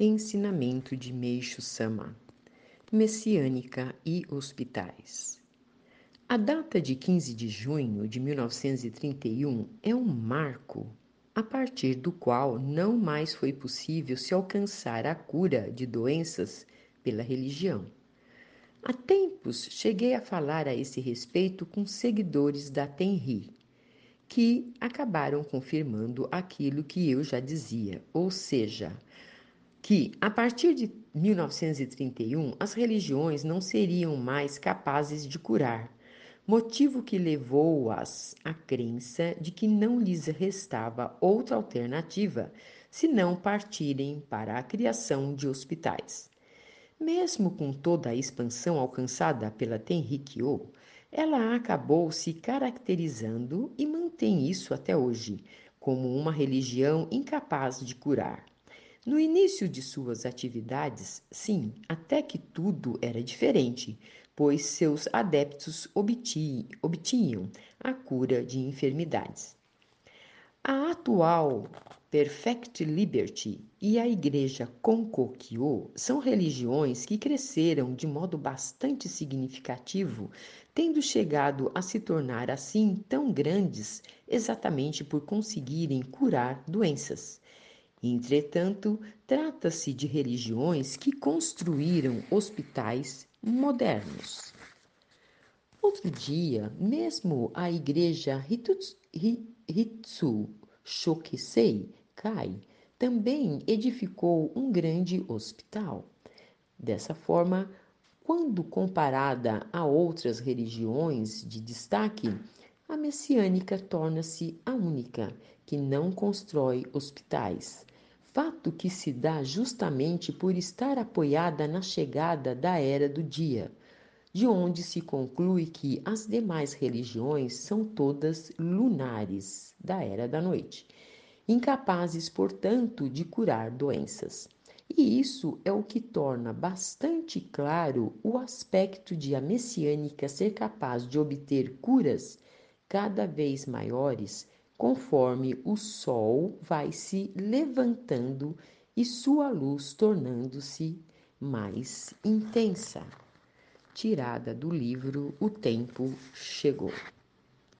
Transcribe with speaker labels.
Speaker 1: Ensinamento de Meixo Sama Messiânica e Hospitais A data de 15 de junho de 1931 é um marco a partir do qual não mais foi possível se alcançar a cura de doenças pela religião. Há tempos cheguei a falar a esse respeito com seguidores da Tenri, que acabaram confirmando aquilo que eu já dizia, ou seja, que, a partir de 1931, as religiões não seriam mais capazes de curar, motivo que levou-as à crença de que não lhes restava outra alternativa senão partirem para a criação de hospitais. Mesmo com toda a expansão alcançada pela Tenrikyo, ela acabou se caracterizando e mantém isso até hoje como uma religião incapaz de curar. No início de suas atividades, sim, até que tudo era diferente, pois seus adeptos obtinham a cura de enfermidades. A atual Perfect Liberty e a Igreja Konkokyo são religiões que cresceram de modo bastante significativo, tendo chegado a se tornar assim tão grandes exatamente por conseguirem curar doenças. Entretanto, trata-se de religiões que construíram hospitais modernos. Outro dia, mesmo a igreja Hitsu Shokisei Kai também edificou um grande hospital. Dessa forma, quando comparada a outras religiões de destaque, a messiânica torna-se a única que não constrói hospitais, fato que se dá justamente por estar apoiada na chegada da era do dia, de onde se conclui que as demais religiões são todas lunares da era da noite, incapazes, portanto, de curar doenças. E isso é o que torna bastante claro o aspecto de a messiânica ser capaz de obter curas cada vez maiores conforme o sol vai se levantando e sua luz tornando-se mais intensa. Tirada do livro O Tempo Chegou.